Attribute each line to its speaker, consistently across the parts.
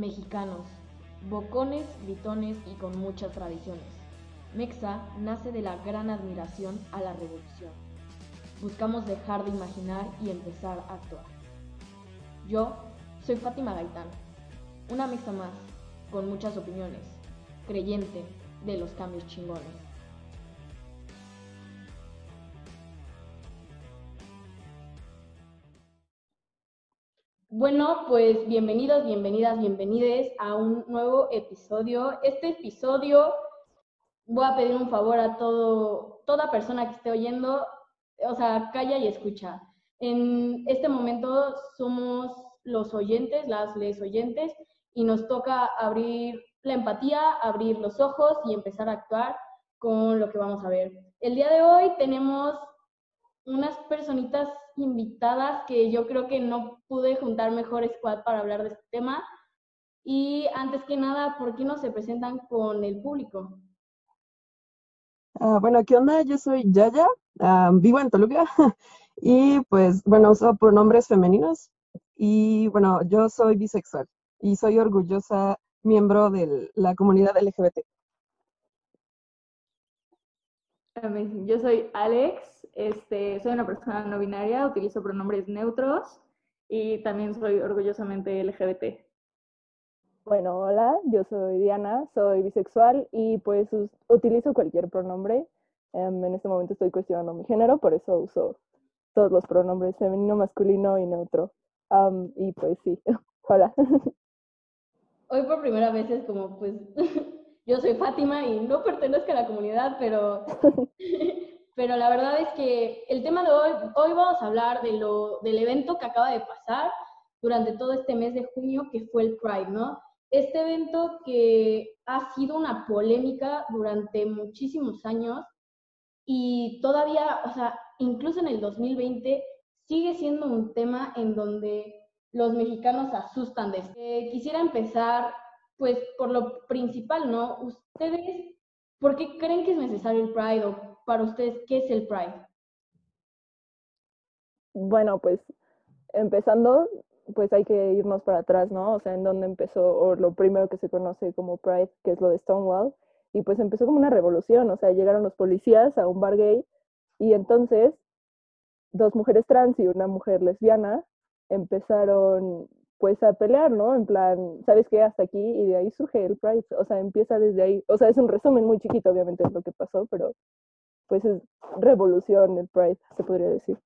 Speaker 1: mexicanos, bocones, gritones y con muchas tradiciones. Mexa nace de la gran admiración a la revolución. Buscamos dejar de imaginar y empezar a actuar. Yo soy Fátima Gaitán, una mexa más, con muchas opiniones, creyente de los cambios chingones. Bueno, pues bienvenidos, bienvenidas, bienvenides a un nuevo episodio. Este episodio voy a pedir un favor a todo, toda persona que esté oyendo, o sea, calla y escucha. En este momento somos los oyentes, las les oyentes, y nos toca abrir la empatía, abrir los ojos y empezar a actuar con lo que vamos a ver. El día de hoy tenemos unas personitas invitadas que yo creo que no pude juntar mejor squad para hablar de este tema. Y antes que nada, ¿por qué no se presentan con el público?
Speaker 2: Ah, bueno, ¿qué onda? Yo soy Yaya, ah, vivo en Toluca y pues bueno, uso pronombres femeninos y bueno, yo soy bisexual y soy orgullosa miembro de la comunidad LGBT.
Speaker 3: Yo soy Alex, este, soy una persona no binaria, utilizo pronombres neutros y también soy orgullosamente LGBT.
Speaker 4: Bueno, hola, yo soy Diana, soy bisexual y pues utilizo cualquier pronombre. Em, en este momento estoy cuestionando mi género, por eso uso todos los pronombres femenino, masculino y neutro. y pues sí, hola.
Speaker 1: Hoy por primera vez es como pues yo soy Fátima y no pertenezco a la comunidad, pero, pero la verdad es que el tema de hoy, hoy vamos a hablar de lo, del evento que acaba de pasar durante todo este mes de junio, que fue el Pride, ¿no? Este evento que ha sido una polémica durante muchísimos años y todavía, o sea, incluso en el 2020 sigue siendo un tema en donde los mexicanos asustan de esto. Eh, quisiera empezar pues por lo principal, ¿no? Ustedes, ¿por qué creen que es necesario el Pride o para ustedes qué es el Pride?
Speaker 4: Bueno, pues empezando, pues hay que irnos para atrás, ¿no? O sea, en dónde empezó, o lo primero que se conoce como Pride, que es lo de Stonewall, y pues empezó como una revolución, o sea, llegaron los policías a un bar gay, y entonces dos mujeres trans y una mujer lesbiana empezaron pues a pelear, ¿no? En plan, ¿sabes qué? Hasta aquí y de ahí surge el Pride, o sea, empieza desde ahí, o sea, es un resumen muy chiquito, obviamente, de lo que pasó, pero pues es revolución el Pride, se podría decir.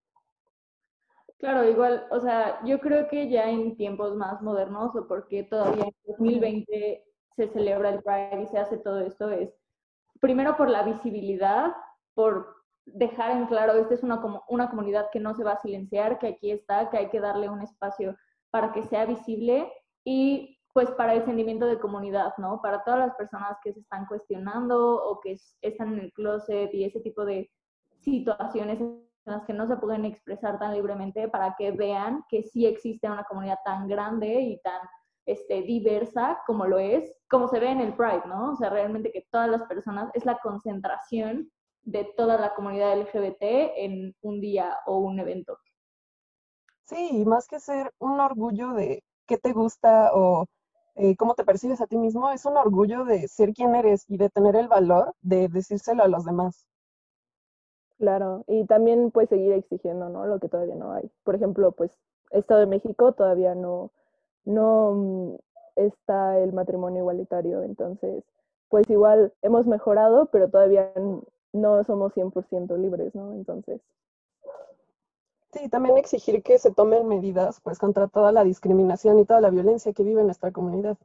Speaker 3: Claro, igual, o sea, yo creo que ya en tiempos más modernos, o porque todavía en 2020 se celebra el Pride y se hace todo esto, es primero por la visibilidad, por dejar en claro, esta es una, una comunidad que no se va a silenciar, que aquí está, que hay que darle un espacio para que sea visible y pues para el sentimiento de comunidad, ¿no? Para todas las personas que se están cuestionando o que están en el closet y ese tipo de situaciones en las que no se pueden expresar tan libremente para que vean que sí existe una comunidad tan grande y tan este, diversa como lo es, como se ve en el Pride, ¿no? O sea, realmente que todas las personas es la concentración de toda la comunidad LGBT en un día o un evento.
Speaker 2: Sí, más que ser un orgullo de qué te gusta o eh, cómo te percibes a ti mismo, es un orgullo de ser quien eres y de tener el valor de decírselo a los demás.
Speaker 4: Claro, y también pues seguir exigiendo, ¿no? Lo que todavía no hay. Por ejemplo, pues Estado de México todavía no, no mm, está el matrimonio igualitario, entonces pues igual hemos mejorado, pero todavía no somos 100% libres, ¿no? Entonces
Speaker 2: Sí, también exigir que se tomen medidas pues contra toda la discriminación y toda la violencia que vive nuestra comunidad.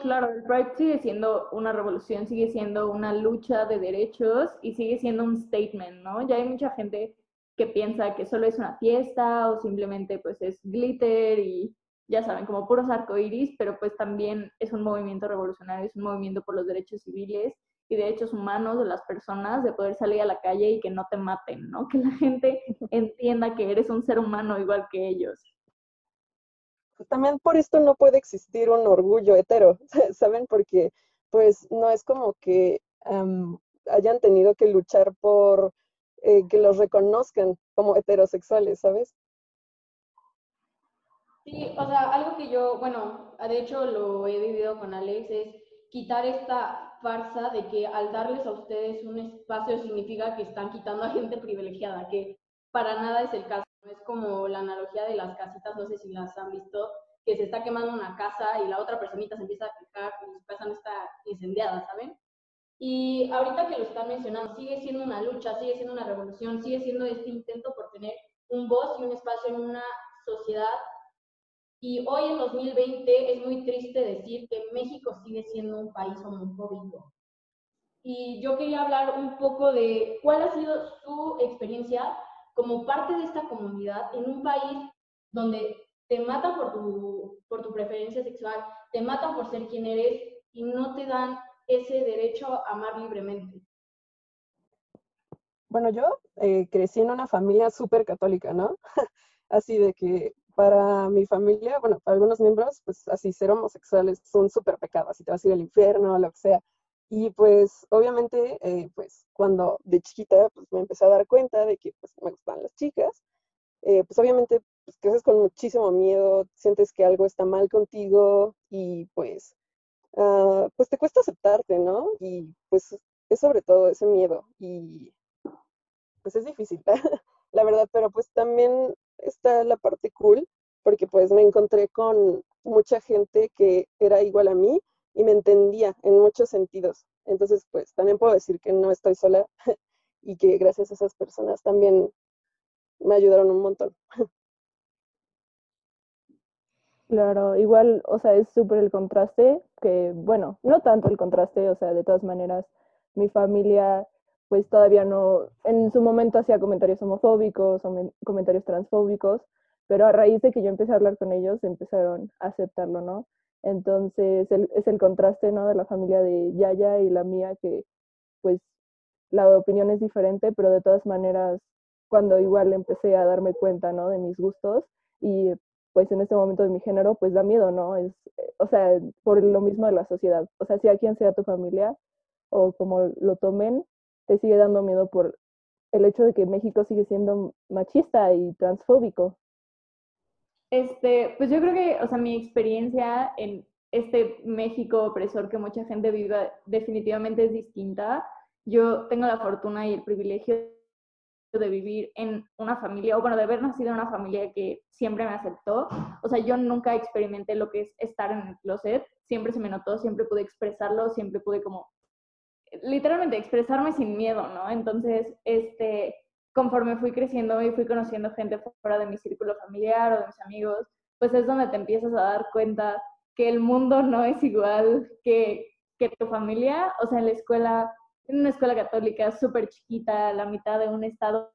Speaker 3: Claro, el Pride sigue siendo una revolución, sigue siendo una lucha de derechos y sigue siendo un statement, ¿no? Ya hay mucha gente que piensa que solo es una fiesta o simplemente pues es glitter y ya saben, como puros arcoíris, pero pues también es un movimiento revolucionario, es un movimiento por los derechos civiles y derechos humanos de las personas, de poder salir a la calle y que no te maten, ¿no? Que la gente entienda que eres un ser humano igual que ellos.
Speaker 2: También por esto no puede existir un orgullo hetero, ¿saben? Porque pues no es como que hayan tenido que luchar por eh, que los reconozcan como heterosexuales, ¿sabes?
Speaker 1: Sí, o sea, algo que yo, bueno, de hecho lo he vivido con Alex, es quitar esta farsa de que al darles a ustedes un espacio significa que están quitando a gente privilegiada, que para nada es el caso. Es como la analogía de las casitas, no sé si las han visto, que se está quemando una casa y la otra personita se empieza a quejar y su casa no está incendiada, ¿saben? Y ahorita que lo están mencionando, sigue siendo una lucha, sigue siendo una revolución, sigue siendo este intento por tener un voz y un espacio en una sociedad. Y hoy en 2020 es muy triste decir que México sigue siendo un país homofóbico. Y yo quería hablar un poco de cuál ha sido su experiencia como parte de esta comunidad en un país donde te matan por tu, por tu preferencia sexual, te matan por ser quien eres y no te dan ese derecho a amar libremente.
Speaker 2: Bueno, yo eh, crecí en una familia súper católica, ¿no? así de que para mi familia, bueno, para algunos miembros, pues así ser homosexuales es un súper pecado, así te vas a ir al infierno, lo que sea. Y pues obviamente, eh, pues cuando de chiquita, pues me empecé a dar cuenta de que pues me gustaban las chicas, eh, pues obviamente pues, creces con muchísimo miedo, sientes que algo está mal contigo y pues, uh, pues te cuesta aceptarte, ¿no? Y pues es sobre todo ese miedo y pues es difícil, la verdad, pero pues también está la parte cool porque pues me encontré con mucha gente que era igual a mí y me entendía en muchos sentidos. Entonces, pues también puedo decir que no estoy sola y que gracias a esas personas también me ayudaron un montón.
Speaker 4: Claro, igual, o sea, es súper el contraste, que bueno, no tanto el contraste, o sea, de todas maneras, mi familia pues todavía no, en su momento hacía comentarios homofóbicos, comentarios transfóbicos, pero a raíz de que yo empecé a hablar con ellos, empezaron a aceptarlo, ¿no? Entonces, es el contraste, ¿no? De la familia de Yaya y la mía, que pues la opinión es diferente, pero de todas maneras, cuando igual empecé a darme cuenta, ¿no? De mis gustos y pues en este momento de mi género, pues da miedo, ¿no? Es, o sea, por lo mismo de la sociedad. O sea, sea quien sea tu familia o como lo tomen, te sigue dando miedo por el hecho de que México sigue siendo machista y transfóbico.
Speaker 3: Este, pues yo creo que, o sea, mi experiencia en este México opresor que mucha gente vive definitivamente es distinta. Yo tengo la fortuna y el privilegio de vivir en una familia, o bueno, de haber nacido en una familia que siempre me aceptó. O sea, yo nunca experimenté lo que es estar en el closet, siempre se me notó, siempre pude expresarlo, siempre pude como, literalmente, expresarme sin miedo, ¿no? Entonces, este, conforme fui creciendo y fui conociendo gente fuera de mi círculo familiar o de mis amigos, pues es donde te empiezas a dar cuenta que el mundo no es igual que, que tu familia. O sea, en la escuela en una escuela católica súper chiquita, la mitad de un estado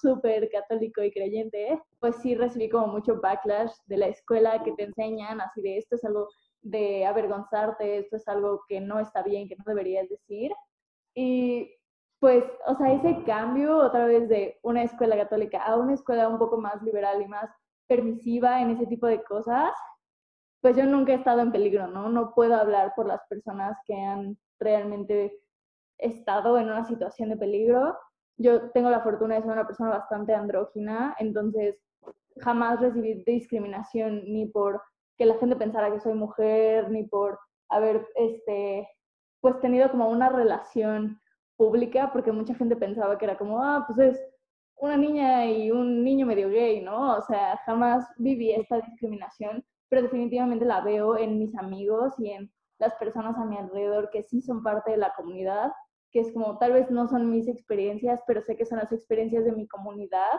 Speaker 3: súper católico y creyente, pues sí recibí como mucho backlash de la escuela que te enseñan así de esto es algo de avergonzarte, esto es algo que no está bien, que no deberías decir. Y pues, o sea, ese cambio otra vez de una escuela católica a una escuela un poco más liberal y más permisiva en ese tipo de cosas, pues yo nunca he estado en peligro, ¿no? No puedo hablar por las personas que han realmente estado en una situación de peligro. Yo tengo la fortuna de ser una persona bastante andrógina, entonces jamás recibí discriminación ni por que la gente pensara que soy mujer, ni por haber este, pues tenido como una relación pública, porque mucha gente pensaba que era como, ah, pues es una niña y un niño medio gay, ¿no? O sea, jamás viví esta discriminación, pero definitivamente la veo en mis amigos y en las personas a mi alrededor que sí son parte de la comunidad que es como tal vez no son mis experiencias, pero sé que son las experiencias de mi comunidad.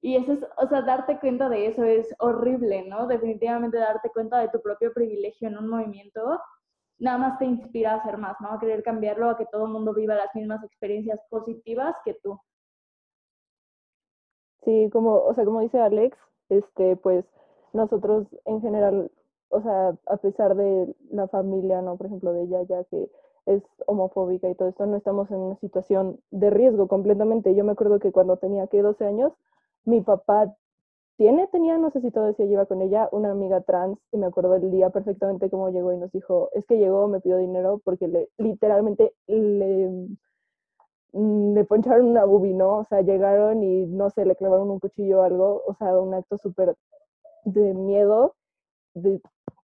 Speaker 3: Y eso es, o sea, darte cuenta de eso es horrible, ¿no? Definitivamente darte cuenta de tu propio privilegio en un movimiento, nada más te inspira a hacer más, ¿no? A querer cambiarlo, a que todo el mundo viva las mismas experiencias positivas que tú.
Speaker 4: Sí, como, o sea, como dice Alex, este, pues nosotros en general, o sea, a pesar de la familia, ¿no? Por ejemplo, de ella ya que es homofóbica y todo esto, no estamos en una situación de riesgo completamente. Yo me acuerdo que cuando tenía que 12 años, mi papá tiene, tenía, no sé si todavía lleva con ella, una amiga trans y me acuerdo el día perfectamente cómo llegó y nos dijo, es que llegó, me pidió dinero porque le, literalmente le, mm, le poncharon una bubi, ¿no? O sea, llegaron y no sé, le clavaron un cuchillo o algo, o sea, un acto súper de miedo, de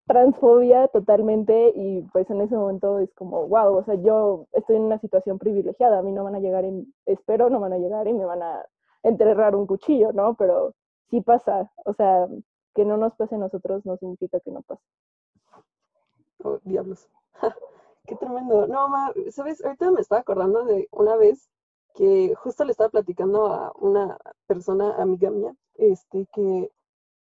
Speaker 4: transfobia totalmente y pues en ese momento es como, wow, o sea, yo estoy en una situación privilegiada, a mí no van a llegar, y, espero no van a llegar y me van a enterrar un cuchillo, ¿no? Pero sí pasa, o sea, que no nos pase a nosotros no significa que no pase.
Speaker 2: Oh, diablos. Qué tremendo. No, ma, sabes, ahorita me estaba acordando de una vez que justo le estaba platicando a una persona, amiga mía, este, que,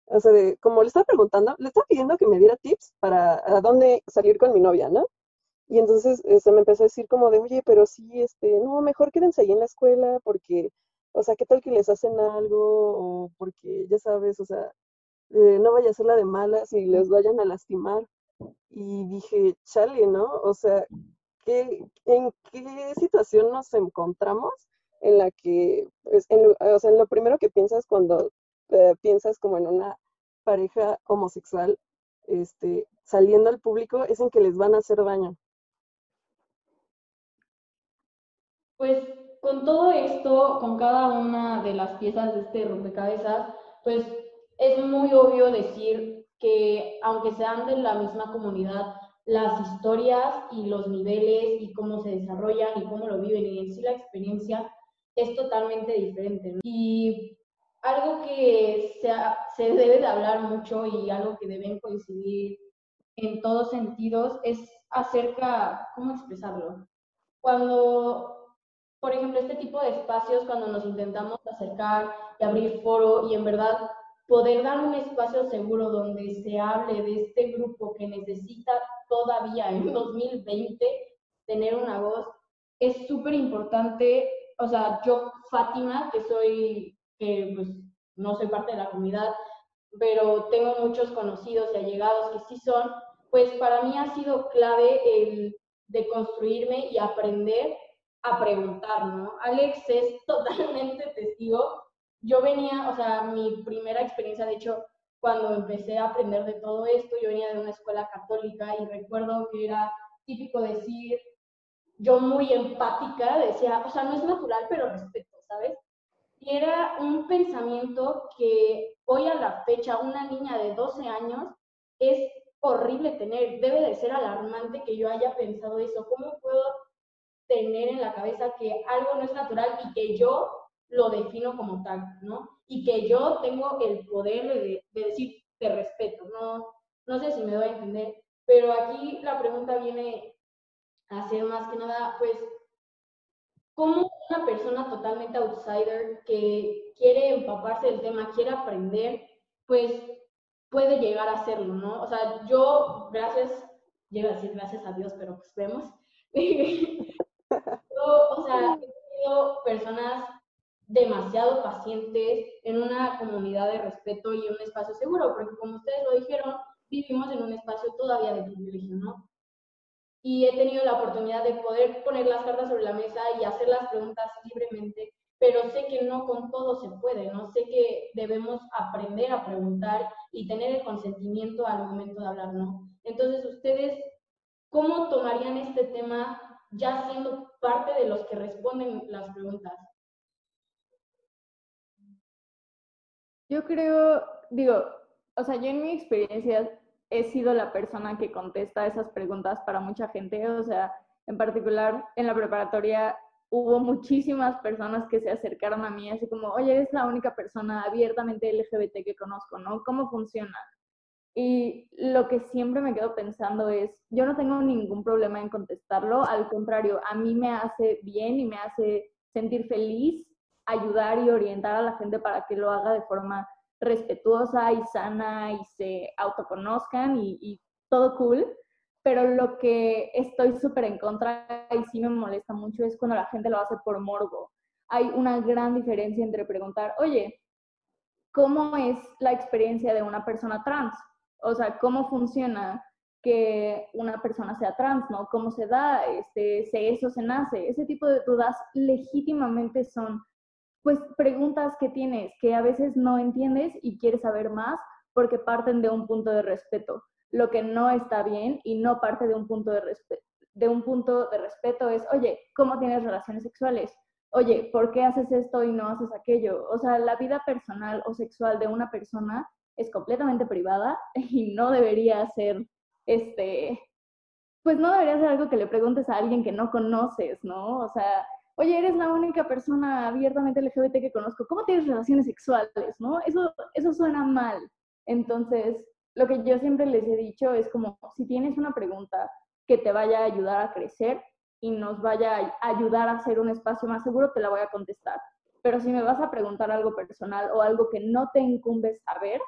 Speaker 2: o sea, de, como le estaba preguntando, le estaba pidiendo que me diera tips para a dónde salir con mi novia, ¿no? Y entonces se este, me empezó a decir como de, oye, pero sí, este, no, mejor quédense ahí en la escuela porque, o sea, ¿qué tal que les hacen algo? O porque, ya sabes, o sea, eh, no vaya a ser la de malas y les vayan a lastimar. Y dije, chale, ¿no? O sea, ¿qué, ¿en qué situación nos encontramos en la que, pues, en, o sea, en lo primero que piensas cuando eh, piensas como en una pareja homosexual, este, saliendo al público, es en que les van a hacer daño?
Speaker 1: Pues con todo esto, con cada una de las piezas de este rompecabezas, pues es muy obvio decir que aunque sean de la misma comunidad, las historias y los niveles y cómo se desarrollan y cómo lo viven y en sí la experiencia es totalmente diferente. Y algo que se, se debe de hablar mucho y algo que deben coincidir en todos sentidos es acerca, ¿cómo expresarlo? Cuando, por ejemplo, este tipo de espacios, cuando nos intentamos acercar y abrir foro y en verdad poder dar un espacio seguro donde se hable de este grupo que necesita todavía en 2020 tener una voz, es súper importante. O sea, yo, Fátima, que soy, que pues no soy parte de la comunidad, pero tengo muchos conocidos y allegados que sí son, pues para mí ha sido clave el de construirme y aprender a preguntar, ¿no? Alex es totalmente testigo yo venía, o sea, mi primera experiencia, de hecho, cuando empecé a aprender de todo esto, yo venía de una escuela católica y recuerdo que era típico decir, yo muy empática, decía, o sea, no es natural, pero respeto, ¿sabes? Y era un pensamiento que hoy a la fecha una niña de 12 años es horrible tener, debe de ser alarmante que yo haya pensado eso. ¿Cómo puedo tener en la cabeza que algo no es natural y que yo lo defino como tal, ¿no? Y que yo tengo el poder de, decir, te respeto, ¿no? No sé si me doy a entender, pero aquí la pregunta viene a ser más que nada, pues, ¿cómo una persona totalmente outsider que quiere empaparse del tema, quiere aprender, pues puede llegar a hacerlo, ¿no? O sea, yo, gracias, llego a decir gracias a Dios, pero pues vemos. o sea, he tenido personas demasiado pacientes en una comunidad de respeto y un espacio seguro, porque como ustedes lo dijeron, vivimos en un espacio todavía de privilegio, ¿no? Y he tenido la oportunidad de poder poner las cartas sobre la mesa y hacer las preguntas libremente, pero sé que no con todo se puede, ¿no? Sé que debemos aprender a preguntar y tener el consentimiento al momento de hablar, ¿no? Entonces, ustedes, ¿cómo tomarían este tema ya siendo parte de los que responden las preguntas?
Speaker 3: Yo creo, digo, o sea, yo en mi experiencia he sido la persona que contesta esas preguntas para mucha gente, o sea, en particular en la preparatoria hubo muchísimas personas que se acercaron a mí así como, oye, eres la única persona abiertamente LGBT que conozco, ¿no? ¿Cómo funciona? Y lo que siempre me quedo pensando es, yo no tengo ningún problema en contestarlo, al contrario, a mí me hace bien y me hace sentir feliz ayudar y orientar a la gente para que lo haga de forma respetuosa y sana y se autoconozcan y, todo cool. Pero lo que estoy súper en contra y sí me molesta mucho es cuando la gente lo hace por morbo. Hay una gran diferencia entre preguntar, oye, ¿cómo es la experiencia de una persona trans? O sea, ¿cómo funciona que una persona sea trans, ¿no? ¿Cómo se da? Este, ¿Se eso se nace? Ese tipo de dudas legítimamente son pues preguntas que tienes que a veces no entiendes y quieres saber más porque parten de un punto de respeto. Lo que no está bien y no parte de un punto de respeto. De un punto de respeto es, oye, ¿cómo tienes relaciones sexuales? Oye, ¿por qué haces esto y no haces aquello? O sea, la vida personal o sexual de una persona es completamente privada y no debería ser, este, pues no debería ser algo que le preguntes a alguien que no conoces, ¿no? O sea, oye, eres la única persona abiertamente LGBT que conozco, ¿cómo tienes relaciones sexuales, no? Eso, eso suena mal. Entonces, lo que yo siempre les he dicho es como, si tienes una pregunta que te vaya a ayudar a crecer y nos vaya a ayudar a hacer un espacio más seguro, te la voy a contestar. Pero si me vas a preguntar algo personal o algo que no te incumbe saber,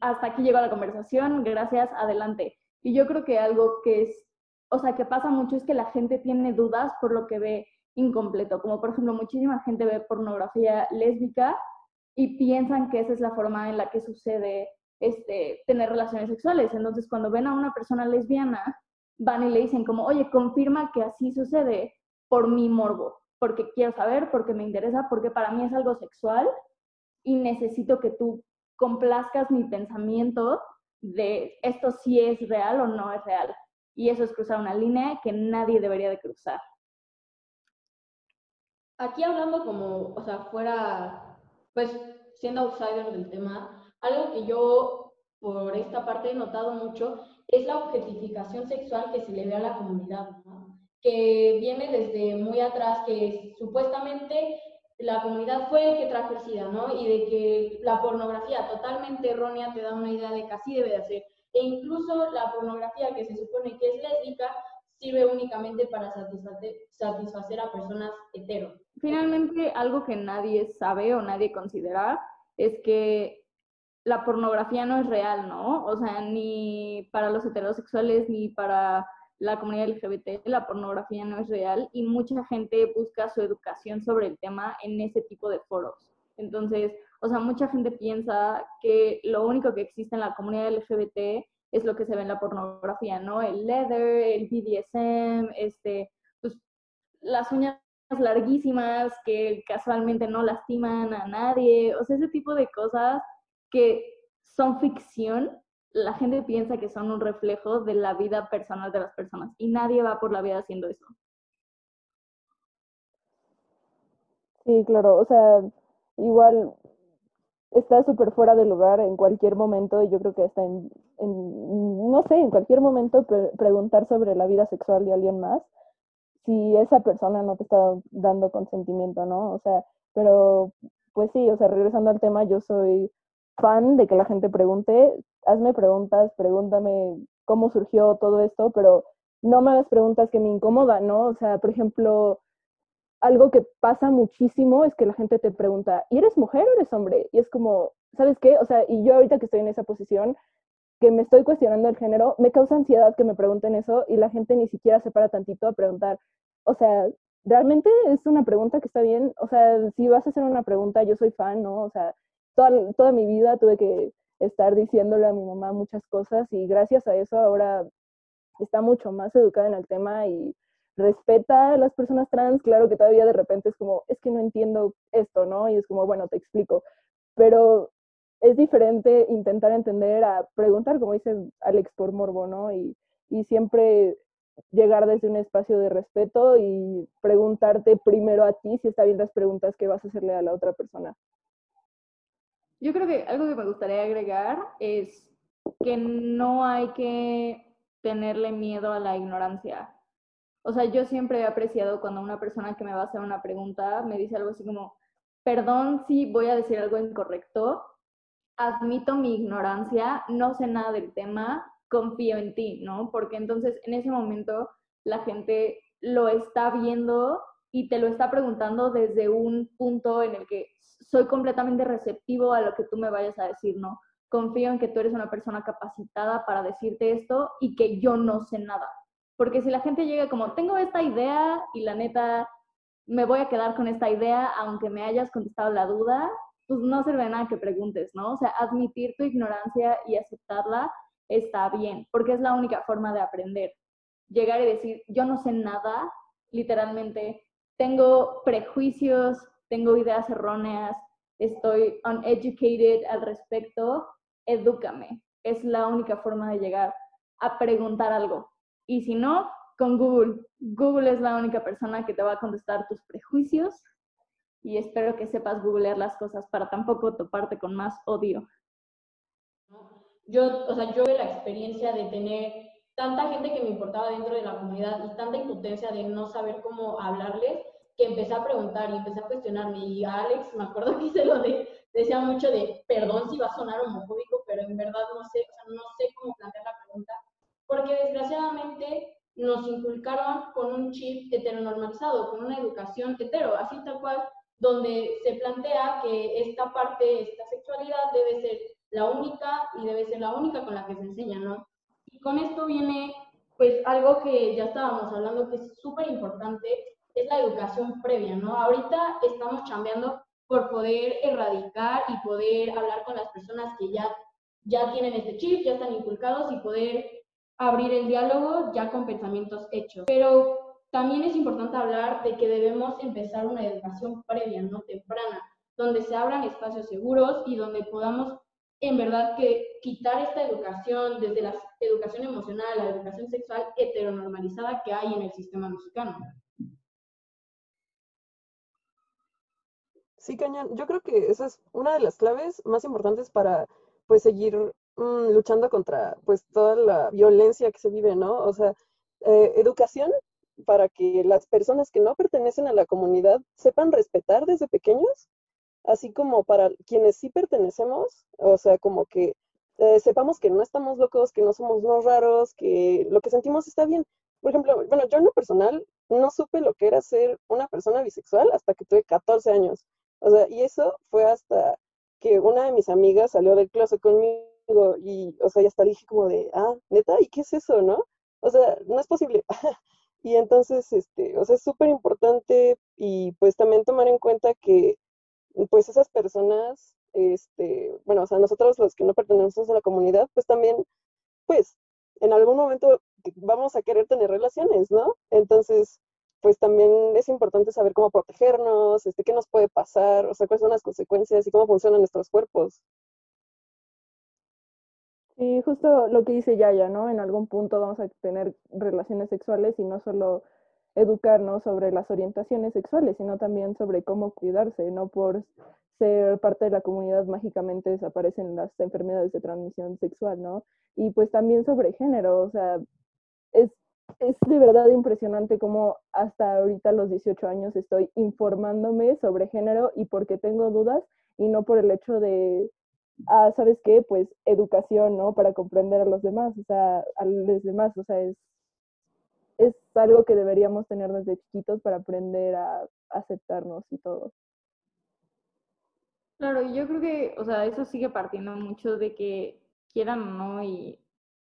Speaker 3: hasta aquí llega la conversación, gracias, adelante. Y yo creo que algo que es o sea, que pasa mucho es que la gente tiene dudas por lo que ve incompleto, como por ejemplo muchísima gente ve pornografía lésbica y piensan que esa es la forma en la que sucede este, tener relaciones sexuales. Entonces, cuando ven a una persona lesbiana, van y le dicen como, oye, confirma que así sucede por mi morbo, porque quiero saber, porque me interesa, porque para mí es algo sexual y necesito que tú complazcas mi pensamiento de esto sí es real o no es real y eso es cruzar una línea que nadie debería de cruzar.
Speaker 1: Aquí hablando como, o sea, fuera, pues siendo outsider del tema, algo que yo por esta parte he notado mucho es la objetificación sexual que se le ve a la comunidad, que viene desde muy atrás, que supuestamente la comunidad fue el que trajo ¿no? Y de que la pornografía totalmente errónea te da una idea de que así debe de hacer e incluso la pornografía que se supone que es lésbica sirve únicamente para satisfacer a personas hetero.
Speaker 3: Finalmente, algo que nadie sabe o nadie considera es que la pornografía no es real, ¿no? O sea, ni para los heterosexuales ni para la comunidad LGBT, la pornografía no es real y mucha gente busca su educación sobre el tema en ese tipo de foros. Entonces, o sea, mucha gente piensa que lo único que existe en la comunidad LGBT es lo que se ve en la pornografía, ¿no? El leather, el BDSM, este, pues las uñas larguísimas que casualmente no lastiman a nadie, o sea, ese tipo de cosas que son ficción, la gente piensa que son un reflejo de la vida personal de las personas y nadie va por la vida haciendo eso.
Speaker 4: Sí, claro, o sea, igual está súper fuera de lugar en cualquier momento y yo creo que está en, no sé, en cualquier momento preguntar sobre la vida sexual de alguien más si esa persona no te está dando consentimiento, ¿no? O sea, pero pues sí, o sea, regresando al tema, yo soy fan de que la gente pregunte, hazme preguntas, pregúntame cómo surgió todo esto, pero no me hagas preguntas que me incomodan, ¿no? O sea, por ejemplo, algo que pasa muchísimo es que la gente te pregunta, ¿y eres mujer o eres hombre? Y es como, ¿sabes qué? O sea, y yo ahorita que estoy en esa posición, que me estoy cuestionando el género, me causa ansiedad que me pregunten eso y la gente ni siquiera se para tantito a preguntar. O sea, realmente es una pregunta que está bien. O sea, si vas a hacer una pregunta, yo soy fan, ¿no? O sea, toda, toda mi vida tuve que estar diciéndole a mi mamá muchas cosas y gracias a eso ahora está mucho más educada en el tema y respeta a las personas trans, claro que todavía de repente es como, es que no entiendo esto, ¿no? Y es como, bueno, te explico. Pero es diferente intentar entender a preguntar, como dice Alex, por morbo, ¿no? Y, y siempre llegar desde un espacio de respeto y preguntarte primero a ti si está bien las preguntas que vas a hacerle a la otra persona.
Speaker 3: Yo creo que algo que me gustaría agregar es que no hay que tenerle miedo a la ignorancia. O sea, yo siempre he apreciado cuando una persona que me va a hacer una pregunta me dice algo así como, perdón si voy a decir algo incorrecto, admito mi ignorancia, no sé nada del tema, confío en ti, ¿no? Porque entonces en ese momento la gente lo está viendo y te lo está preguntando desde un punto en el que soy completamente receptivo a lo que tú me vayas a decir, ¿no? Confío en que tú eres una persona capacitada para decirte esto y que yo no sé nada. Porque si la gente llega como, tengo esta idea y la neta, me voy a quedar con esta idea, aunque me hayas contestado la duda, pues no sirve nada que preguntes, ¿no? O sea, admitir tu ignorancia y aceptarla está bien, porque es la única forma de aprender. Llegar y decir, yo no sé nada, literalmente, tengo prejuicios, tengo ideas erróneas, estoy uneducated al respecto, edúcame. Es la única forma de llegar a preguntar algo. Y si no, con Google. Google es la única persona que te va a contestar tus prejuicios y espero que sepas googlear las cosas para tampoco toparte con más odio.
Speaker 1: yo, o sea, yo la experiencia de tener tanta gente que me importaba dentro de la comunidad y tanta impotencia de no saber cómo hablarles, que empecé a preguntar y empecé a cuestionarme. Y a Alex, me acuerdo que se lo de, decía mucho de, perdón si va a sonar homofóbico, pero en verdad no sé, o sea, no sé cómo plantear la pregunta, porque desgraciadamente nos inculcaron con un chip heteronormalizado, con una educación hetero, así tal cual, donde se plantea que esta parte, esta sexualidad debe ser la única y debe ser la única con la que se enseña, ¿no? Y con esto viene, pues, algo que ya estábamos hablando que es súper importante, es la educación previa, ¿no? Ahorita estamos cambiando por poder erradicar y poder hablar con las personas que ya, ya tienen este chip, ya están inculcados y poder abrir el diálogo ya con pensamientos hechos. Pero también es importante hablar de que debemos empezar una educación previa, no temprana, donde se abran espacios seguros y donde podamos en verdad que quitar esta educación desde la educación emocional, la educación sexual heteronormalizada que hay en el sistema mexicano.
Speaker 2: Sí, Cañón, yo creo que esa es una de las claves más importantes para pues seguir mm, luchando contra pues toda la violencia que se vive, ¿no? O sea, eh, educación para que las personas que no pertenecen a la comunidad sepan respetar desde pequeños, así como para quienes sí pertenecemos, o sea, como que eh, sepamos que no estamos locos, que no somos unos raros, que lo que sentimos está bien. Por ejemplo, bueno, yo en lo personal no supe lo que era ser una persona bisexual hasta que tuve 14 años. O sea, y eso fue hasta que una de mis amigas salió del closet conmigo y, o sea, ya hasta dije como de, ah, neta, ¿y qué es eso, no? O sea, no es posible. y entonces, este, o sea, es súper importante y pues también tomar en cuenta que, pues esas personas, este, bueno, o sea, nosotros los que no pertenecemos a la comunidad, pues también, pues, en algún momento vamos a querer tener relaciones, ¿no? Entonces, pues también es importante saber cómo protegernos, este, qué nos puede pasar, o sea, cuáles son las consecuencias y cómo funcionan nuestros cuerpos.
Speaker 4: Sí, justo lo que dice Yaya, ¿no? En algún punto vamos a tener relaciones sexuales y no solo educarnos sobre las orientaciones sexuales, sino también sobre cómo cuidarse, no por ser parte de la comunidad mágicamente desaparecen las enfermedades de transmisión sexual, ¿no? Y pues también sobre género, o sea, es es de verdad impresionante cómo hasta ahorita a los 18 años estoy informándome sobre género y porque tengo dudas y no por el hecho de, ah, ¿sabes qué? Pues educación, ¿no? Para comprender a los demás, o sea, a los demás, o sea, es, es algo que deberíamos tener desde chiquitos para aprender a aceptarnos y todo.
Speaker 3: Claro, y yo creo que, o sea, eso sigue partiendo mucho de que quieran o no, y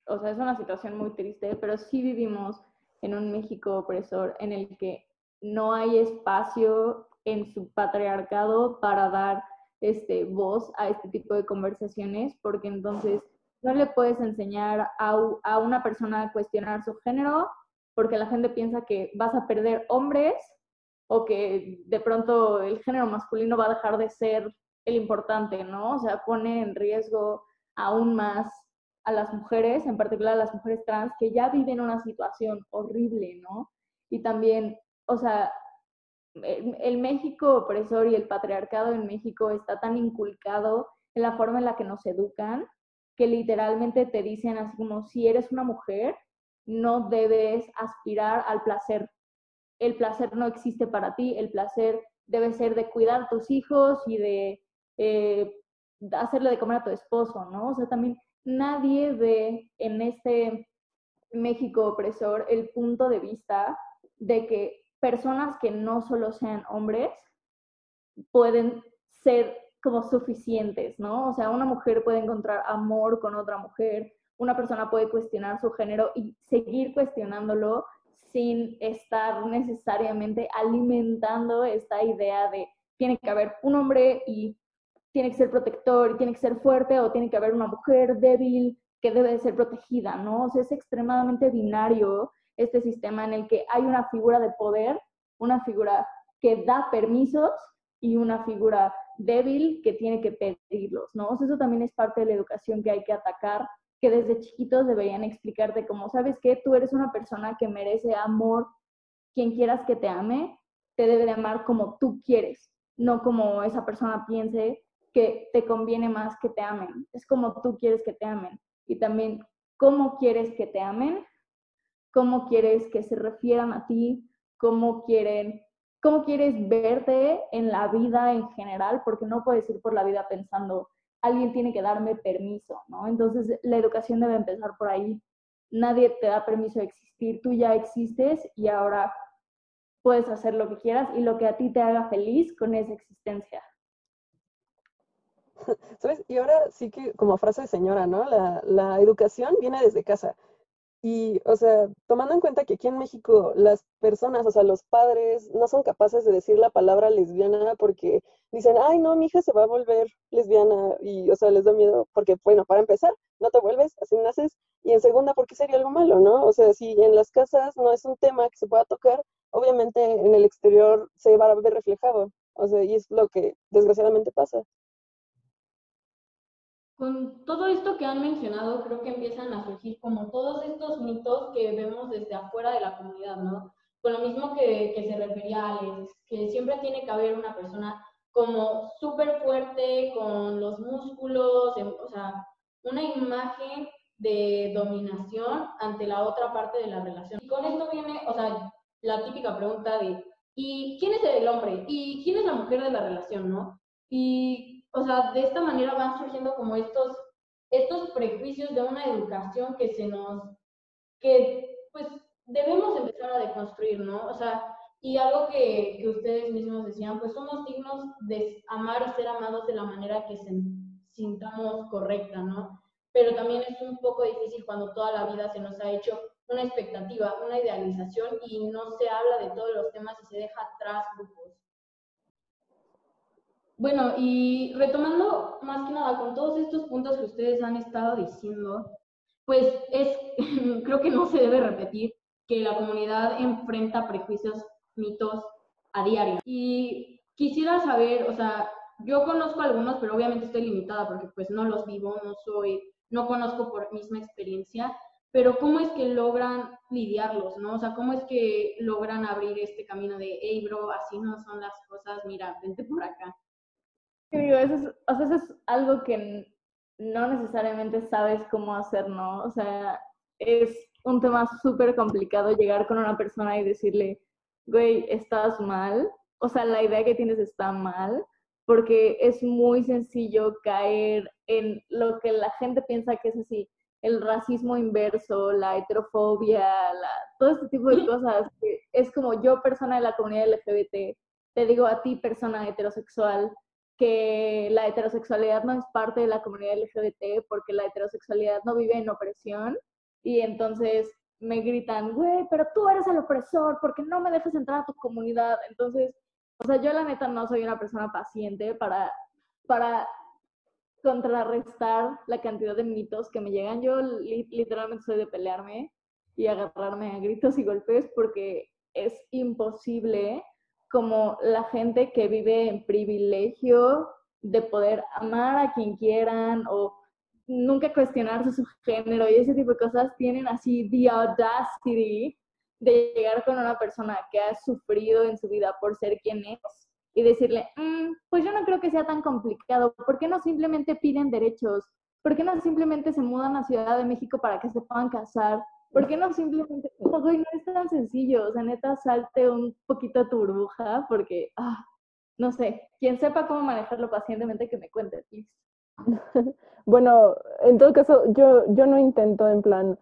Speaker 3: o sea, es una situación muy triste, pero sí vivimos en un México opresor en el que no hay espacio en su patriarcado para dar este, voz a este tipo de conversaciones, porque entonces no le puedes enseñar a, a una persona a cuestionar su género, porque la gente piensa que vas a perder hombres o que de pronto el género masculino va a dejar de ser el importante, ¿no? O sea, pone en riesgo aún más a las mujeres, en particular a las mujeres trans, que ya viven una situación horrible, ¿no? Y también, o sea, el, México opresor y el patriarcado en México está tan inculcado en la forma en la que nos educan, que literalmente te dicen así como, si eres una mujer, no debes aspirar al placer. El placer no existe para ti, el placer debe ser de cuidar a tus hijos y de eh, hacerle de comer a tu esposo, ¿no? O sea, también nadie ve en este México opresor el punto de vista de que personas que no solo sean hombres pueden ser como suficientes, ¿no? O sea, una mujer puede encontrar amor con otra mujer, una persona puede cuestionar su género y seguir cuestionándolo sin estar necesariamente alimentando esta idea de tiene que haber un hombre y tiene que ser protector y tiene que ser fuerte o tiene que haber una mujer débil que debe de ser protegida, ¿no? Es extremadamente binario este sistema en el que hay una figura de poder, una figura que da permisos y una figura débil que tiene que pedirlos, ¿no? Eso también es parte de la educación que hay que atacar, que desde chiquitos deberían explicarte como, ¿sabes qué? Tú eres una persona que merece amor, quien quieras que te ame, te debe de amar como tú quieres, no como esa persona piense que te conviene más que te amen. Es como tú quieres que te amen. y también cómo quieres que te amen, cómo quieres que se refieran a ti, cómo quieren, cómo quieres verte en la vida en general, porque no puedes ir por la vida pensando, alguien tiene que darme permiso, ¿no? Entonces la educación debe empezar por ahí. Nadie te da permiso de existir, tú ya existes y ahora puedes hacer lo que quieras y lo que a ti te haga feliz con esa existencia.
Speaker 2: Y ahora sí que como frase de señora, ¿no? La, la educación viene desde casa. Y, o sea, tomando en cuenta que aquí en México las personas, o sea, los padres no son capaces de decir la palabra lesbiana porque dicen, ay, no, mi hija se va a volver lesbiana y, o sea, les da miedo porque, bueno, para empezar, no te vuelves, así naces, y en segunda, porque sería algo malo, ¿no? O sea, si en las casas no es un tema que se pueda tocar, obviamente en el exterior se va a ver reflejado, o sea, y es lo que desgraciadamente pasa.
Speaker 1: Con todo esto que han mencionado, creo que empiezan a surgir como todos estos mitos que vemos desde afuera de la comunidad, ¿no? Con lo mismo que, que se refería a Alex, que siempre tiene que haber una persona como súper fuerte, con los músculos, o sea, una imagen de dominación ante la otra parte de la relación. Y con esto viene, o sea, la típica pregunta de, ¿y quién es el hombre? ¿Y quién es la mujer de la relación, no? Y o sea, de esta manera van surgiendo como estos, estos prejuicios de una educación que se nos, que pues debemos empezar a deconstruir, ¿no? O sea, y algo que, que ustedes mismos decían, pues somos dignos de amar y ser amados de la manera que se sintamos correcta, ¿no? Pero también es un poco difícil cuando toda la vida se nos ha hecho una expectativa, una idealización y no se habla de todos los temas y se deja atrás grupos. Bueno, y retomando más que nada con todos estos puntos que ustedes han estado diciendo, pues es, creo que no se debe repetir que la comunidad enfrenta prejuicios, mitos a diario. Y quisiera saber, o sea, yo conozco algunos, pero obviamente estoy limitada porque pues no los vivo, no soy, no conozco por misma experiencia, pero ¿cómo es que logran lidiarlos, no? O sea, ¿cómo es que logran abrir este camino de, hey, bro, así no son las cosas, mira, vente por acá?
Speaker 3: Digo, eso es, o sea, eso es algo que no necesariamente sabes cómo hacer, ¿no? O sea, es un tema súper complicado llegar con una persona y decirle, güey, estás mal. O sea, la idea que tienes está mal, porque es muy sencillo caer en lo que la gente piensa que es así, el racismo inverso, la heterofobia, la, todo este tipo de cosas. es como yo, persona de la comunidad LGBT, te digo a ti, persona heterosexual, que la heterosexualidad no es parte de la comunidad LGBT porque la heterosexualidad no vive en opresión y entonces me gritan, güey, pero tú eres el opresor porque no me dejas entrar a tu comunidad. Entonces, o sea, yo la neta no soy una persona paciente para, para contrarrestar la cantidad de mitos que me llegan. Yo literalmente soy de pelearme y agarrarme a gritos y golpes porque es imposible como la gente que vive en privilegio de poder amar a quien quieran o nunca cuestionarse su género y ese tipo de cosas tienen así the audacity de llegar con una persona que ha sufrido en su vida por ser quien es y decirle, mm, pues yo no creo que sea tan complicado, ¿por qué no simplemente piden derechos? ¿Por qué no simplemente se mudan a Ciudad de México para que se puedan casar? ¿Por qué no simplemente, no, no es tan sencillo? O sea, neta, salte un poquito tu burbuja porque, ah, no sé, quien sepa cómo manejarlo pacientemente, que me cuente, please.
Speaker 4: bueno, en todo caso, yo, yo no intento en plan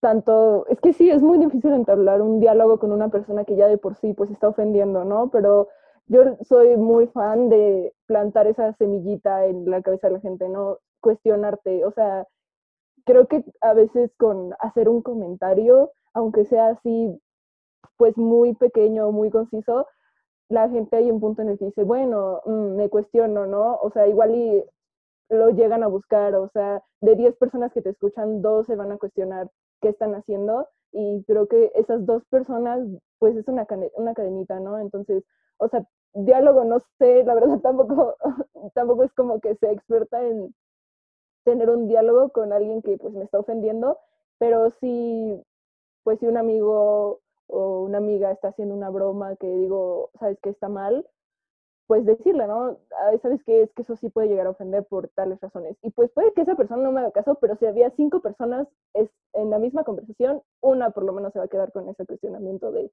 Speaker 4: tanto, es que sí, es muy difícil entablar un diálogo con una persona que ya de por sí pues está ofendiendo, ¿no? Pero yo soy muy fan de plantar esa semillita en la cabeza de la gente, ¿no? Cuestionarte, o sea, creo que a veces con hacer un comentario, aunque sea así, pues muy pequeño, muy conciso, la gente hay un punto en el que dice, bueno, mm, me cuestiono, ¿no? O sea, igual y lo llegan a buscar, o sea, de 10 personas que te escuchan, dos se van a cuestionar qué están haciendo y creo que esas dos personas, pues es una, una cadenita, ¿no? Entonces, o sea, diálogo, no sé, la verdad tampoco, tampoco es como que sea experta en, tener un diálogo con alguien que pues me está ofendiendo, pero si pues si un amigo o una amiga está haciendo una broma que digo, sabes que está mal, pues decirle, ¿no? ¿Sabes qué? Es que eso sí puede llegar a ofender por tales razones. Y pues puede que esa persona no me haga caso, pero si había cinco personas es, en la misma conversación, una por lo menos se va a quedar con ese cuestionamiento de,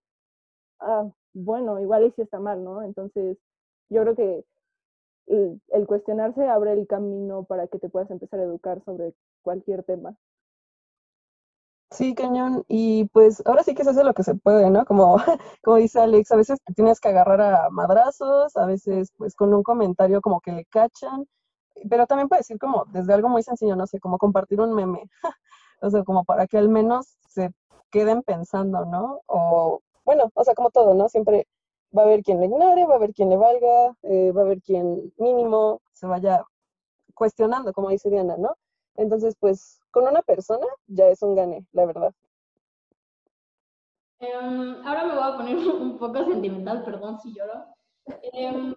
Speaker 4: ah, bueno, igual y si está mal, ¿no? Entonces, yo creo que el, cuestionarse abre el camino para que te puedas empezar a educar sobre cualquier tema.
Speaker 2: Sí, cañón. Y pues ahora sí que se hace lo que se puede, ¿no? Como, como dice Alex, a veces te tienes que agarrar a madrazos, a veces pues con un comentario como que le cachan, pero también puede decir como desde algo muy sencillo, no sé, como compartir un meme, o sea, como para que al menos se queden pensando, ¿no? O bueno, o sea, como todo, ¿no? Siempre va a haber quien le ignore, va a haber quien le valga, eh, va a haber quien mínimo se vaya cuestionando, como dice Diana, ¿no? Entonces, pues con una persona ya es un gane, la verdad.
Speaker 1: Em, ahora me voy a poner un poco sentimental, perdón si lloro. Em,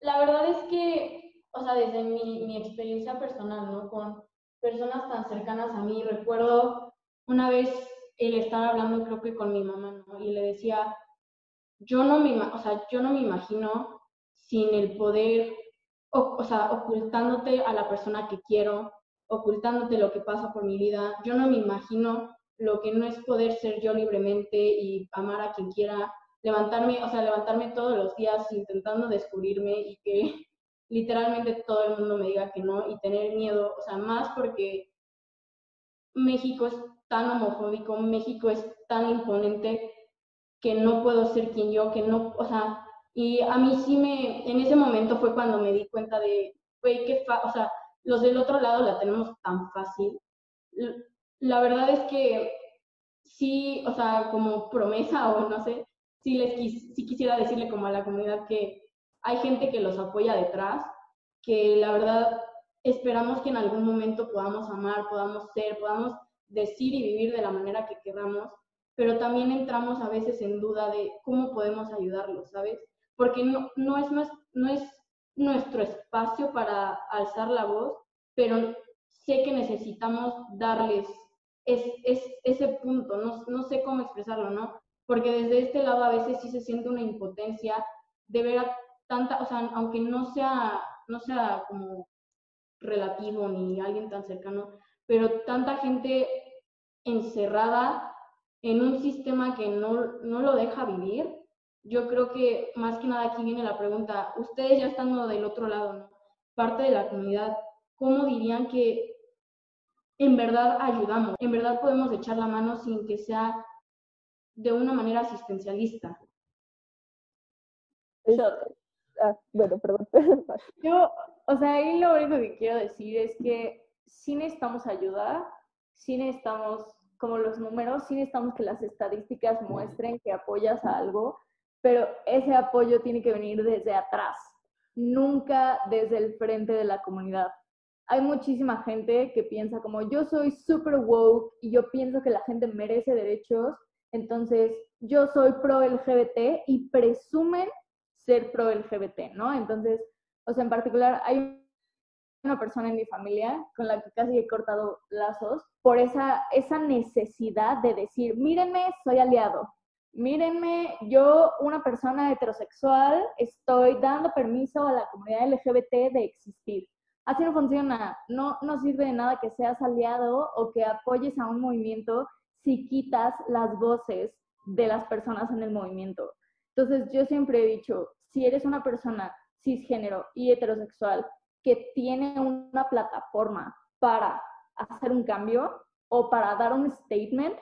Speaker 1: la verdad es que, o sea, desde mi, mi experiencia personal, ¿no? Con personas tan cercanas a mí, recuerdo una vez el estar hablando, creo que con mi mamá, ¿no? Y le decía, yo no me, o sea, yo no me imagino sin el poder, o, o sea, ocultándote a la persona que quiero, ocultándote lo que pasa por mi vida. Yo no me imagino lo que no es poder ser yo libremente y amar a quien quiera, levantarme, o sea, levantarme todos los días intentando descubrirme y que literalmente todo el mundo me diga que no y tener miedo, o sea, más porque México es tan homofóbico, México es tan imponente que no puedo ser quien yo, que no, o sea, y a mí sí me, en ese momento fue cuando me di cuenta de, güey, o sea, los del otro lado la tenemos tan fácil. La verdad es que sí, o sea, como promesa o no sé, sí, les sí quisiera decirle como a la comunidad que hay gente que los apoya detrás, que la verdad esperamos que en algún momento podamos amar, podamos ser, podamos decir y vivir de la manera que queramos, pero también entramos a veces en duda de cómo podemos ayudarlos, ¿sabes? Porque no, no, es, más, no es nuestro espacio para alzar la voz, pero sé que necesitamos darles es, es, ese punto, no, no sé cómo expresarlo, ¿no? Porque desde este lado a veces sí se siente una impotencia de ver a tanta, o sea, aunque no sea, no sea como relativo ni alguien tan cercano, pero tanta gente encerrada en un sistema que no, no lo deja vivir, yo creo que más que nada aquí viene la pregunta, ustedes ya estando del otro lado, ¿no? parte de la comunidad, ¿cómo dirían que en verdad ayudamos? En verdad podemos echar la mano sin que sea de una manera asistencialista.
Speaker 4: Ah, bueno, perdón.
Speaker 3: Yo, o sea, ahí lo único que quiero decir es que sí necesitamos ayuda, sí necesitamos como los números, sí necesitamos que las estadísticas muestren que apoyas a algo, pero ese apoyo tiene que venir desde atrás, nunca desde el frente de la comunidad. Hay muchísima gente que piensa como yo soy super woke y yo pienso que la gente merece derechos, entonces yo soy pro LGBT y presumen ser pro LGBT, ¿no? Entonces, o sea, en particular hay una persona en mi familia con la que casi he cortado lazos por esa, esa necesidad de decir, mírenme, soy aliado, mírenme, yo, una persona heterosexual, estoy dando permiso a la comunidad LGBT de existir. Así no funciona, no, no sirve de nada que seas aliado o que apoyes a un movimiento si quitas las voces de las personas en el movimiento. Entonces, yo siempre he dicho, si eres una persona cisgénero y heterosexual que tiene una plataforma para hacer un cambio o para dar un statement,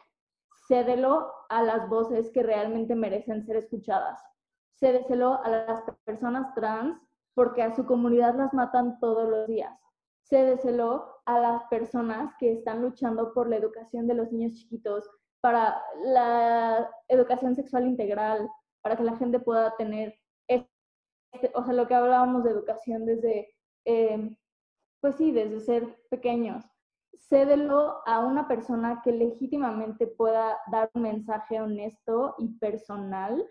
Speaker 3: cédelo a las voces que realmente merecen ser escuchadas. Cédeselo a las personas trans porque a su comunidad las matan todos los días. Cédeselo a las personas que están luchando por la educación de los niños chiquitos, para la educación sexual integral, para que la gente pueda tener, este, o sea, lo que hablábamos de educación desde, eh, pues sí, desde ser pequeños cédelo a una persona que legítimamente pueda dar un mensaje honesto y personal,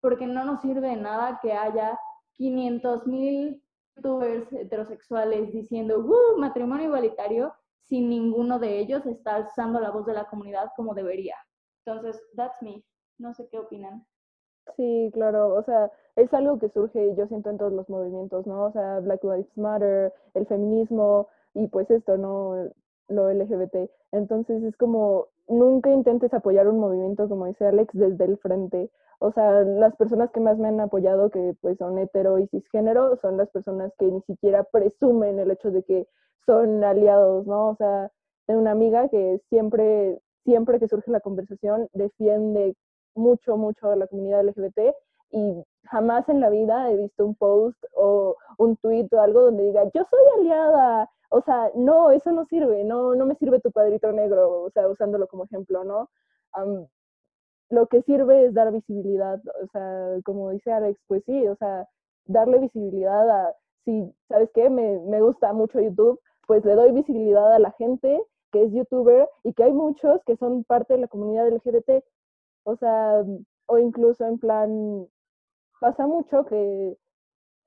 Speaker 3: porque no nos sirve de nada que haya 500 mil youtubers heterosexuales diciendo ¡Uh, matrimonio igualitario si ninguno de ellos está alzando la voz de la comunidad como debería. Entonces, that's me. No sé qué opinan.
Speaker 4: Sí, claro, o sea, es algo que surge, yo siento, en todos los movimientos, ¿no? O sea, Black Lives Matter, el feminismo y pues esto, ¿no? Lo LGBT. Entonces es como, nunca intentes apoyar un movimiento, como dice Alex, desde el frente. O sea, las personas que más me han apoyado, que pues son hetero y cisgénero, son las personas que ni siquiera presumen el hecho de que son aliados, ¿no? O sea, tengo una amiga que siempre, siempre que surge la conversación, defiende mucho, mucho a la comunidad LGBT y jamás en la vida he visto un post o un tweet o algo donde diga, yo soy aliada. O sea, no, eso no sirve, no, no me sirve tu cuadrito negro, o sea, usándolo como ejemplo, ¿no? lo que sirve es dar visibilidad, o sea, como dice Alex, pues sí, o sea, darle visibilidad a, si, ¿sabes qué? Me, me gusta mucho YouTube, pues le doy visibilidad a la gente que es youtuber y que hay muchos que son parte de la comunidad LGBT, o sea, o incluso en plan, pasa mucho que,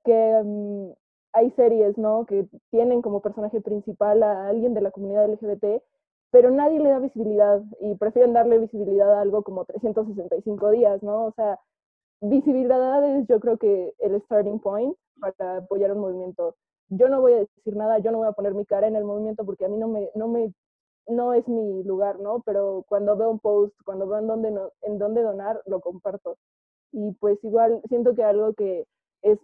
Speaker 4: que um, hay series, ¿no? Que tienen como personaje principal a alguien de la comunidad LGBT pero nadie le da visibilidad y prefieren darle visibilidad a algo como 365 días, ¿no? O sea, visibilidad es yo creo que el starting point para apoyar un movimiento. Yo no voy a decir nada, yo no voy a poner mi cara en el movimiento porque a mí no me, no me, no es mi lugar, ¿no? Pero cuando veo un post, cuando veo en dónde, no, en dónde donar, lo comparto. Y pues igual siento que algo que es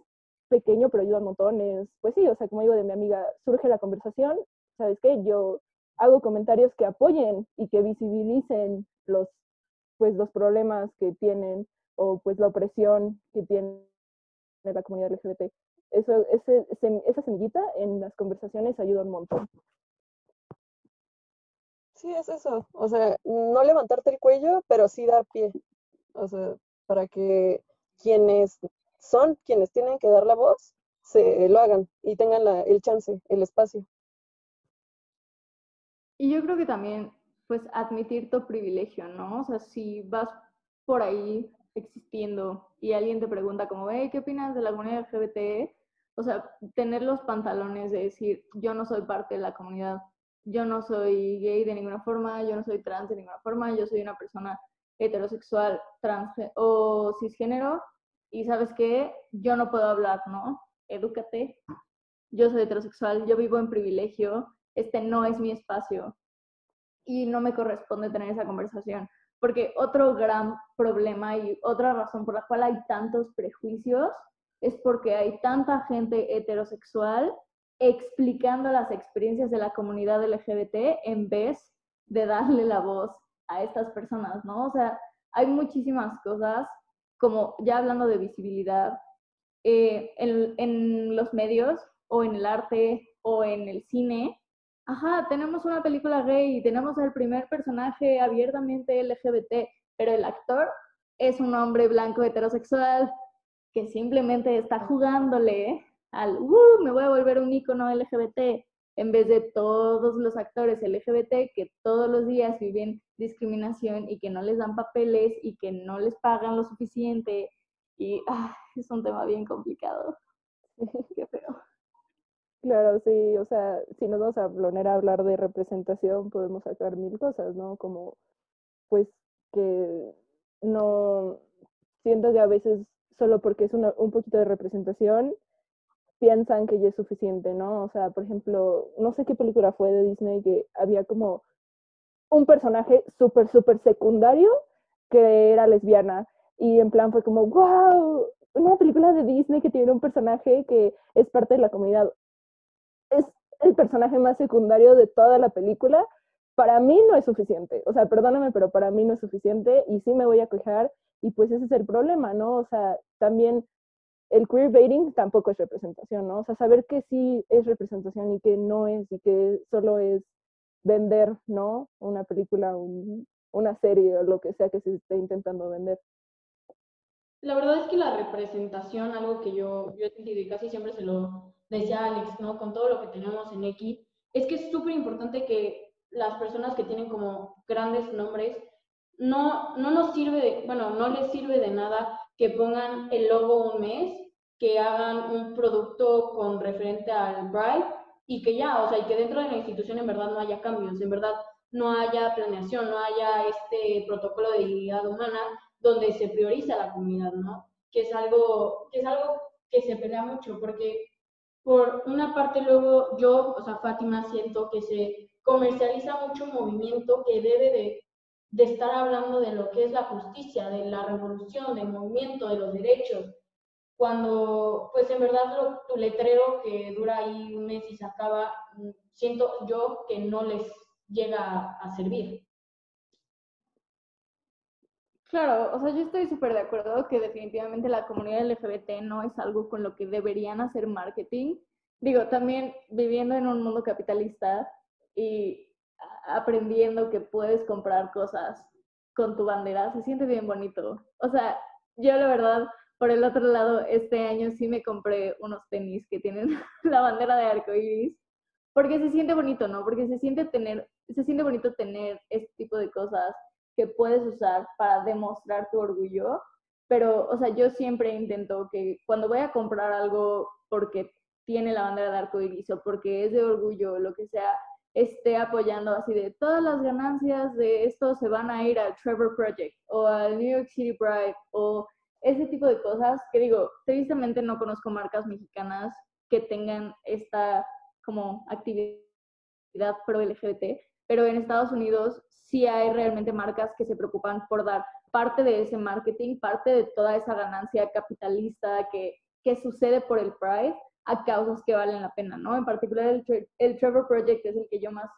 Speaker 4: pequeño pero ayuda a montones, pues sí, o sea, como digo de mi amiga, surge la conversación, ¿sabes qué? Yo hago comentarios que apoyen y que visibilicen los, pues, los problemas que tienen o pues la opresión que tiene la comunidad LGBT. Eso, ese, esa semillita en las conversaciones ayuda un montón.
Speaker 2: Sí, es eso. O sea, no levantarte el cuello, pero sí dar pie. O sea, para que quienes son, quienes tienen que dar la voz, se lo hagan y tengan la, el chance, el espacio.
Speaker 3: Y yo creo que también, pues, admitir tu privilegio, ¿no? O sea, si vas por ahí existiendo y alguien te pregunta como, hey, ¿qué opinas de la comunidad LGBT? O sea, tener los pantalones de decir, yo no soy parte de la comunidad, yo no soy gay de ninguna forma, yo no soy trans de ninguna forma, yo soy una persona heterosexual, trans o cisgénero, y sabes qué, yo no puedo hablar, ¿no? Edúcate, yo soy heterosexual, yo vivo en privilegio, este no es mi espacio y no me corresponde tener esa conversación. Porque otro gran problema y otra razón por la cual hay tantos prejuicios es porque hay tanta gente heterosexual explicando las experiencias de la comunidad LGBT en vez de darle la voz a estas personas, ¿no? O sea, hay muchísimas cosas, como ya hablando de visibilidad, eh, en, los medios o en el arte o en el cine, ajá, tenemos una película gay y tenemos el primer personaje abiertamente LGBT, pero el actor es un hombre blanco heterosexual que simplemente está jugándole al, uh, me voy a volver un icono LGBT, en vez de todos los actores LGBT que todos los días viven discriminación y que no les dan papeles y que no les pagan lo suficiente. Y ah, es un tema bien complicado. Qué feo.
Speaker 4: Claro, sí, o sea, si nos vamos a poner a hablar de representación, podemos sacar mil cosas, ¿no? Como, pues, que no, siento que a veces solo porque es un poquito de representación, piensan que ya es suficiente, ¿no? O sea, por ejemplo, no sé qué película fue de Disney que había como un personaje súper, súper secundario que era lesbiana. Y en plan fue como, wow, una película de Disney que tiene un personaje que es parte de la comunidad es el personaje más secundario de toda la película, para mí no es suficiente. O sea, perdóname, pero para mí no es suficiente y sí me voy a quejar y pues ese es el problema, ¿no? O sea, también el queerbaiting tampoco es representación, ¿no? O sea, saber que sí es representación y que no es y que solo es vender, ¿no? Una película, una serie o lo que sea que se esté intentando vender.
Speaker 1: La verdad es que la representación, algo que yo, yo he sentido y casi siempre se lo decía Alex, ¿no? Con todo lo que tenemos en X, es que es súper importante que las personas que tienen como grandes nombres, no, no nos sirve de, bueno, no les sirve de nada que pongan el logo un mes, que hagan un producto con referente al Bright y que ya, o sea, y que dentro de la institución en verdad no haya cambios, en verdad no haya planeación, no haya este protocolo de dignidad humana, donde se prioriza la comunidad, ¿no? Que es algo que, es algo que se pelea mucho, porque por una parte luego yo, o sea, Fátima, siento que se comercializa mucho un movimiento que debe de, de estar hablando de lo que es la justicia, de la revolución, del movimiento, de los derechos, cuando pues en verdad tu letrero que dura ahí un mes y se acaba, mm, siento yo que no les llega a servir.
Speaker 3: Claro, o sea, yo estoy súper de acuerdo que definitivamente la comunidad LGBT no es algo con lo que deberían hacer marketing. Digo, también viviendo en un mundo capitalista y aprendiendo que puedes comprar cosas con tu bandera, se siente bien bonito. O sea, yo la verdad, por el otro lado, este año sí me compré unos tenis que tienen la bandera de arco iris, porque se siente bonito, ¿no? Porque se siente tener, se siente bonito tener este tipo de cosas que puedes usar para demostrar tu orgullo. Pero, o sea, yo siempre intento que cuando voy a comprar algo porque tiene la bandera de arco iris o porque es de orgullo, lo que sea, esté apoyando así de todas las ganancias de esto se van a ir al Trevor Project o al New York City Pride o ese tipo de cosas que digo, tristemente no conozco marcas mexicanas que tengan esta como actividad pro LGBT, pero en Estados Unidos sí hay realmente marcas que se preocupan por dar parte de ese marketing, parte de toda esa ganancia capitalista que, que sucede por el Pride a causas que valen la pena, ¿no? En particular el, el Trevor Project es el que yo más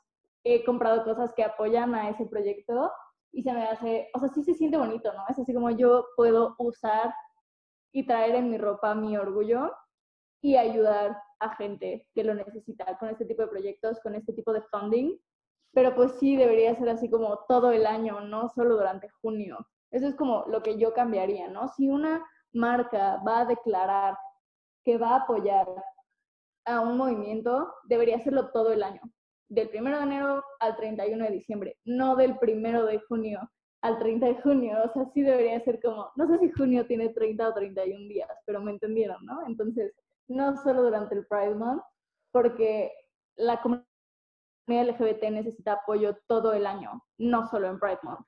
Speaker 3: he comprado cosas que apoyan a ese proyecto y se me hace, o sea, sí se siente bonito, ¿no? Es así como yo puedo usar y traer en mi ropa mi orgullo y ayudar a gente que lo necesita con este tipo de proyectos, con este tipo de funding pero pues sí debería ser así como todo el año, no solo durante junio. Eso es como lo que yo cambiaría, ¿no? Si una marca va a declarar que va a apoyar a un movimiento, debería hacerlo todo el año, del 1 de enero al 31 de diciembre, no del 1 de junio al 30 de junio, o sea, sí debería ser como, no sé si junio tiene 30 o 31 días, pero me entendieron, ¿no? Entonces, no solo durante el Pride Month, porque la comunidad LGBT necesita apoyo todo el año, no solo en Pride Month.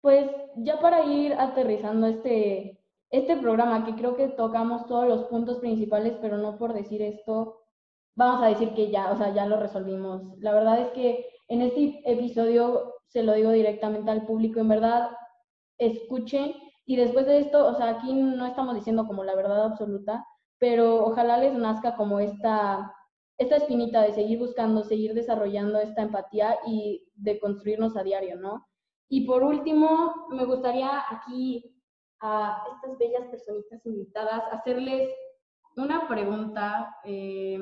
Speaker 1: Pues ya para ir aterrizando este, este programa, que creo que tocamos todos los puntos principales, pero no por decir esto, vamos a decir que ya, o sea, ya lo resolvimos. La verdad es que en este episodio se lo digo directamente al público, en verdad, escuchen y después de esto, o sea, aquí no estamos diciendo como la verdad absoluta, pero ojalá les nazca como esta esta espinita de seguir buscando, seguir desarrollando esta empatía y de construirnos a diario, ¿no? Y por último, me gustaría aquí a estas bellas personitas invitadas hacerles una pregunta. Eh,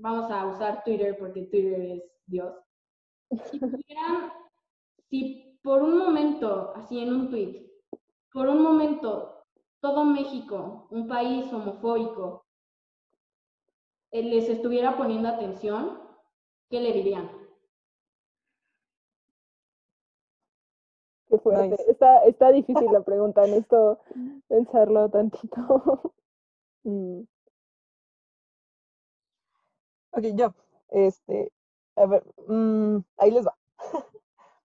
Speaker 1: vamos a usar Twitter porque Twitter es Dios. Si pudieran, si por un momento, así en un tweet, por un momento todo México, un país homofóbico, eh, les estuviera poniendo atención, ¿qué le dirían?
Speaker 4: Qué fuerte. Está, está difícil la pregunta, necesito pensarlo tantito.
Speaker 2: mm. Ok, yo. Este, a ver, mm, ahí les va.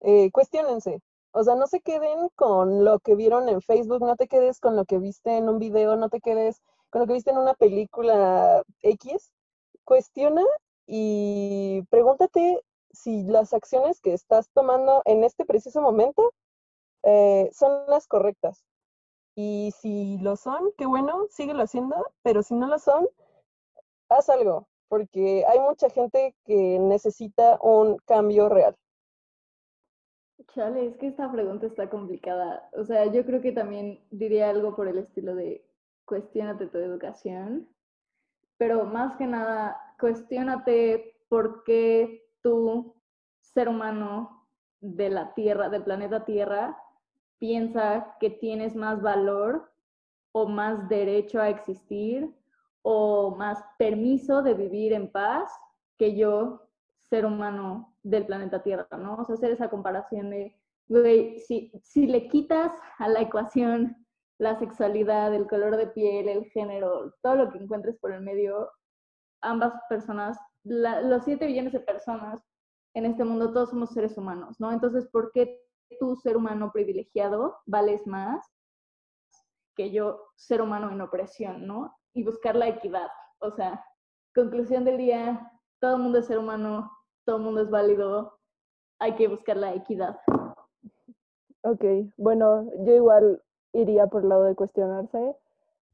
Speaker 2: eh, cuestionense. O sea, no se queden con lo que vieron en Facebook, no te quedes con lo que viste en un video, no te quedes con lo que viste en una película X, cuestiona y pregúntate si las acciones que estás tomando en este preciso momento eh, son las correctas. Y si lo son, qué bueno, síguelo haciendo, pero si no lo son, haz algo, porque hay mucha gente que necesita un cambio real.
Speaker 3: Chale, es que esta pregunta está complicada. O sea, yo creo que también diría algo por el estilo de cuestionate tu educación, pero más que nada, cuestionate por qué tú, ser humano de la Tierra, del planeta Tierra, piensa que tienes más valor o más derecho a existir o más permiso de vivir en paz que yo, ser humano del planeta Tierra, ¿no? O sea, hacer esa comparación de, güey, si, si le quitas a la ecuación la sexualidad, el color de piel, el género, todo lo que encuentres por el medio, ambas personas, los siete billones de personas en este mundo, todos somos seres humanos, ¿no? Entonces, ¿por qué tú, ser humano privilegiado, vales más que yo, ser humano en opresión, ¿no? Y buscar la equidad. O sea, conclusión del día, todo el mundo es ser humano, todo el mundo es válido, hay que buscar la equidad.
Speaker 4: Ok, bueno, yo igual iría por el lado de cuestionarse,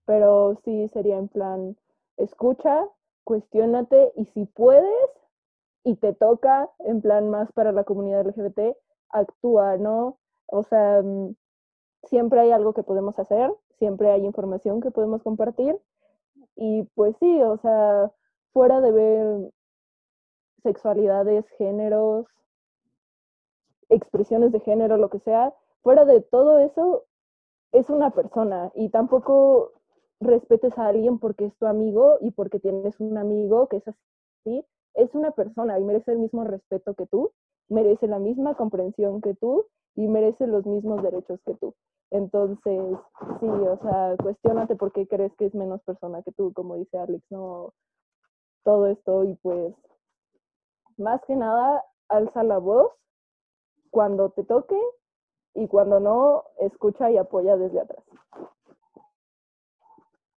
Speaker 4: pero sí sería en plan, escucha, cuestionate y si puedes y te toca, en plan más para la comunidad LGBT, actúa, ¿no? O sea, mm, siempre hay algo que podemos hacer, siempre hay información que podemos compartir y pues sí, o sea, fuera de ver sexualidades, géneros, expresiones de género, lo que sea, fuera de todo eso, es una persona y tampoco respetes a alguien porque es tu amigo y porque tienes un amigo que es así, es una persona y merece el mismo respeto que tú, merece la misma comprensión que tú y merece los mismos derechos que tú. Entonces, sí, o sea, cuestionate por qué crees que es menos persona que tú, como dice Alex, no todo esto y pues más que nada alza la voz cuando te toque y cuando no, escucha y apoya desde atrás.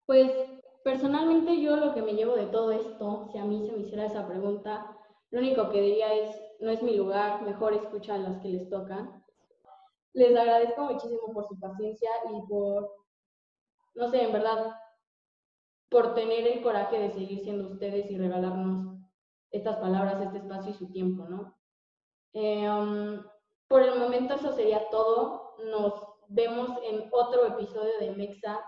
Speaker 1: Pues personalmente yo lo que me llevo de todo esto, si a mí se me hiciera esa pregunta, lo único que diría es, no es mi lugar, mejor escucha a las que les tocan. Les agradezco muchísimo por su paciencia y por, no sé, en verdad, por tener el coraje de seguir siendo ustedes y regalarnos estas palabras, este espacio y su tiempo, ¿no? Eh, um, por el momento eso sería todo. Nos vemos en otro episodio de Mexa